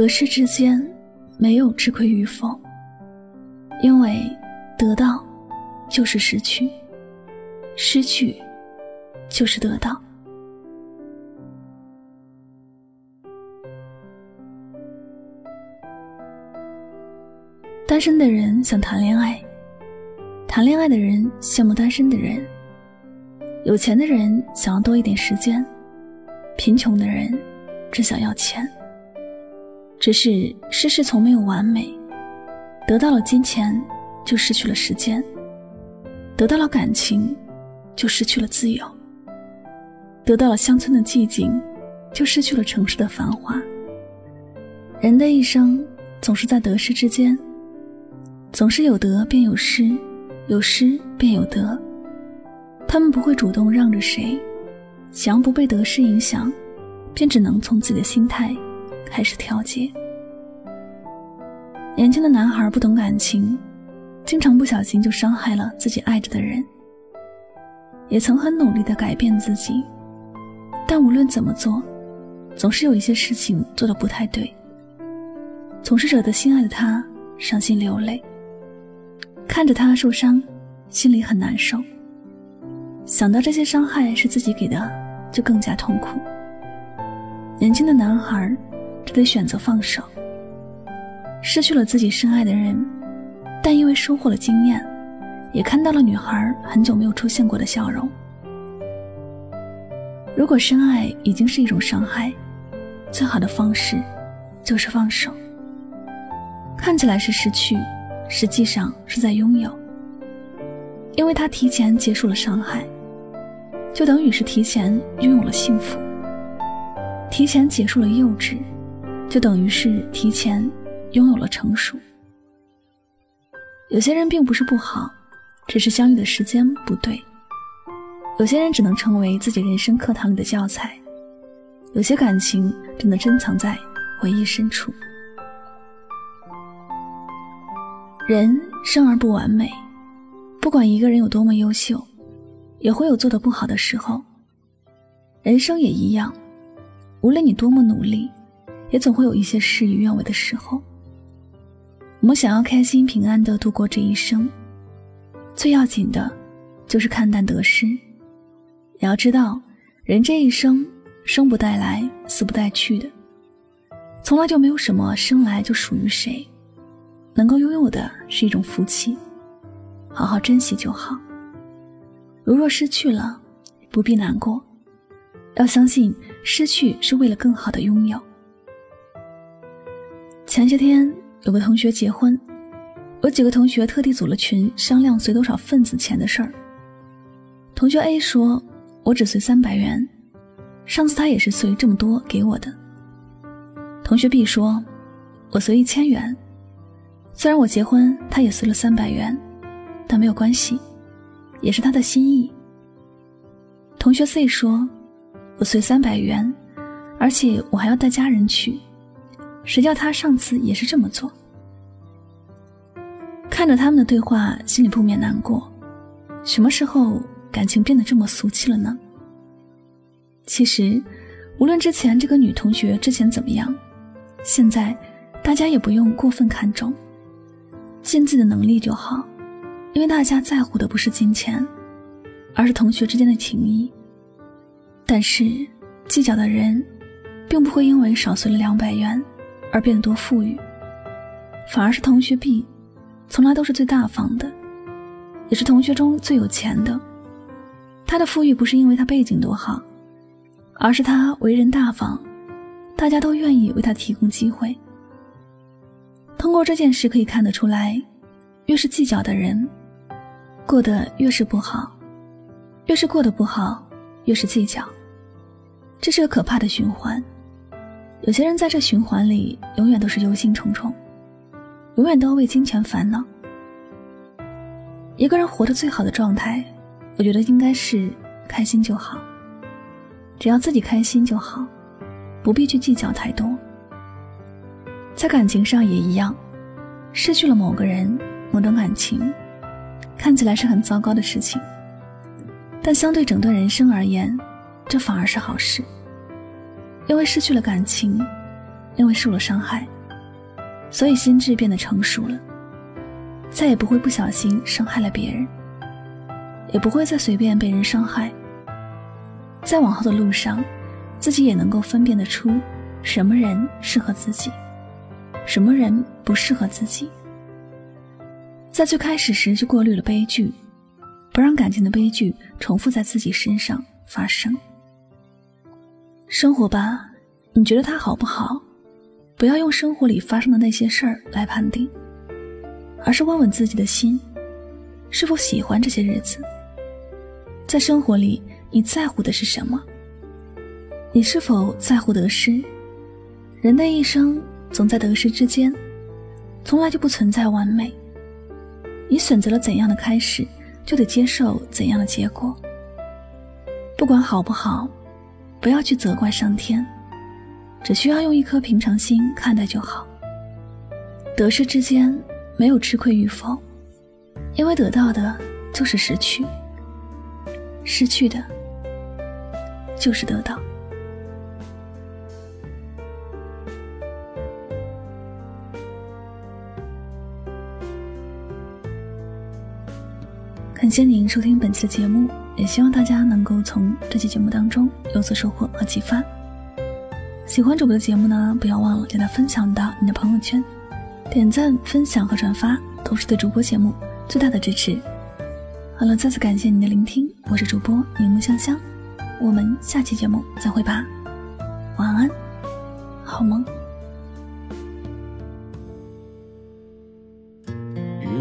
得失之间没有吃亏与否，因为得到就是失去，失去就是得到。单身的人想谈恋爱，谈恋爱的人羡慕单身的人，有钱的人想要多一点时间，贫穷的人只想要钱。只是世事从没有完美，得到了金钱，就失去了时间；得到了感情，就失去了自由；得到了乡村的寂静，就失去了城市的繁华。人的一生总是在得失之间，总是有得便有失，有失便有得。他们不会主动让着谁，想要不被得失影响，便只能从自己的心态。还是调节。年轻的男孩不懂感情，经常不小心就伤害了自己爱着的人。也曾很努力的改变自己，但无论怎么做，总是有一些事情做的不太对，总是惹得心爱的他伤心流泪。看着他受伤，心里很难受。想到这些伤害是自己给的，就更加痛苦。年轻的男孩。只得选择放手，失去了自己深爱的人，但因为收获了经验，也看到了女孩很久没有出现过的笑容。如果深爱已经是一种伤害，最好的方式就是放手。看起来是失去，实际上是在拥有，因为他提前结束了伤害，就等于是提前拥有了幸福，提前结束了幼稚。就等于是提前拥有了成熟。有些人并不是不好，只是相遇的时间不对。有些人只能成为自己人生课堂里的教材，有些感情只能珍藏在回忆深处。人生而不完美，不管一个人有多么优秀，也会有做的不好的时候。人生也一样，无论你多么努力。也总会有一些事与愿违的时候。我们想要开心平安的度过这一生，最要紧的，就是看淡得失。也要知道，人这一生，生不带来，死不带去的，从来就没有什么生来就属于谁。能够拥有的是一种福气，好好珍惜就好。如若失去了，不必难过，要相信失去是为了更好的拥有。前些天有个同学结婚，我几个同学特地组了群商量随多少份子钱的事儿。同学 A 说：“我只随三百元，上次他也是随这么多给我的。”同学 B 说：“我随一千元，虽然我结婚他也随了三百元，但没有关系，也是他的心意。”同学 C 说：“我随三百元，而且我还要带家人去。”谁叫他上次也是这么做？看着他们的对话，心里不免难过。什么时候感情变得这么俗气了呢？其实，无论之前这个女同学之前怎么样，现在大家也不用过分看重，尽自己的能力就好。因为大家在乎的不是金钱，而是同学之间的情谊。但是，计较的人，并不会因为少随了两百元。而变得多富裕，反而是同学 B，从来都是最大方的，也是同学中最有钱的。他的富裕不是因为他背景多好，而是他为人大方，大家都愿意为他提供机会。通过这件事可以看得出来，越是计较的人，过得越是不好；越是过得不好，越是计较。这是个可怕的循环。有些人在这循环里，永远都是忧心忡忡，永远都要为金钱烦恼。一个人活得最好的状态。我觉得应该是开心就好，只要自己开心就好，不必去计较太多。在感情上也一样，失去了某个人、某段感情，看起来是很糟糕的事情，但相对整段人生而言，这反而是好事。因为失去了感情，因为受了伤害，所以心智变得成熟了，再也不会不小心伤害了别人。也不会再随便被人伤害。在往后的路上，自己也能够分辨得出什么人适合自己，什么人不适合自己。在最开始时就过滤了悲剧，不让感情的悲剧重复在自己身上发生。生活吧，你觉得它好不好？不要用生活里发生的那些事儿来判定，而是问问自己的心，是否喜欢这些日子。在生活里，你在乎的是什么？你是否在乎得失？人的一生总在得失之间，从来就不存在完美。你选择了怎样的开始，就得接受怎样的结果。不管好不好，不要去责怪上天，只需要用一颗平常心看待就好。得失之间没有吃亏与否，因为得到的就是失去。失去的，就是得到。感谢您收听本期的节目，也希望大家能够从这期节目当中有所收获和启发。喜欢主播的节目呢，不要忘了将它分享到你的朋友圈，点赞、分享和转发都是对主播节目最大的支持。好了，再次感谢您的聆听，我是主播柠檬香香，我们下期节目再会吧，晚安，好梦。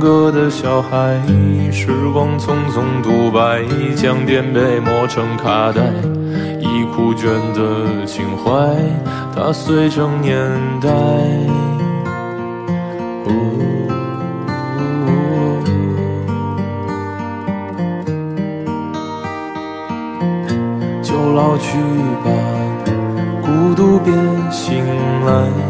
歌的小孩。时光匆匆独白，将颠沛磨成卡带。已枯卷的情怀，它碎成年代。就老去吧，孤独别醒来。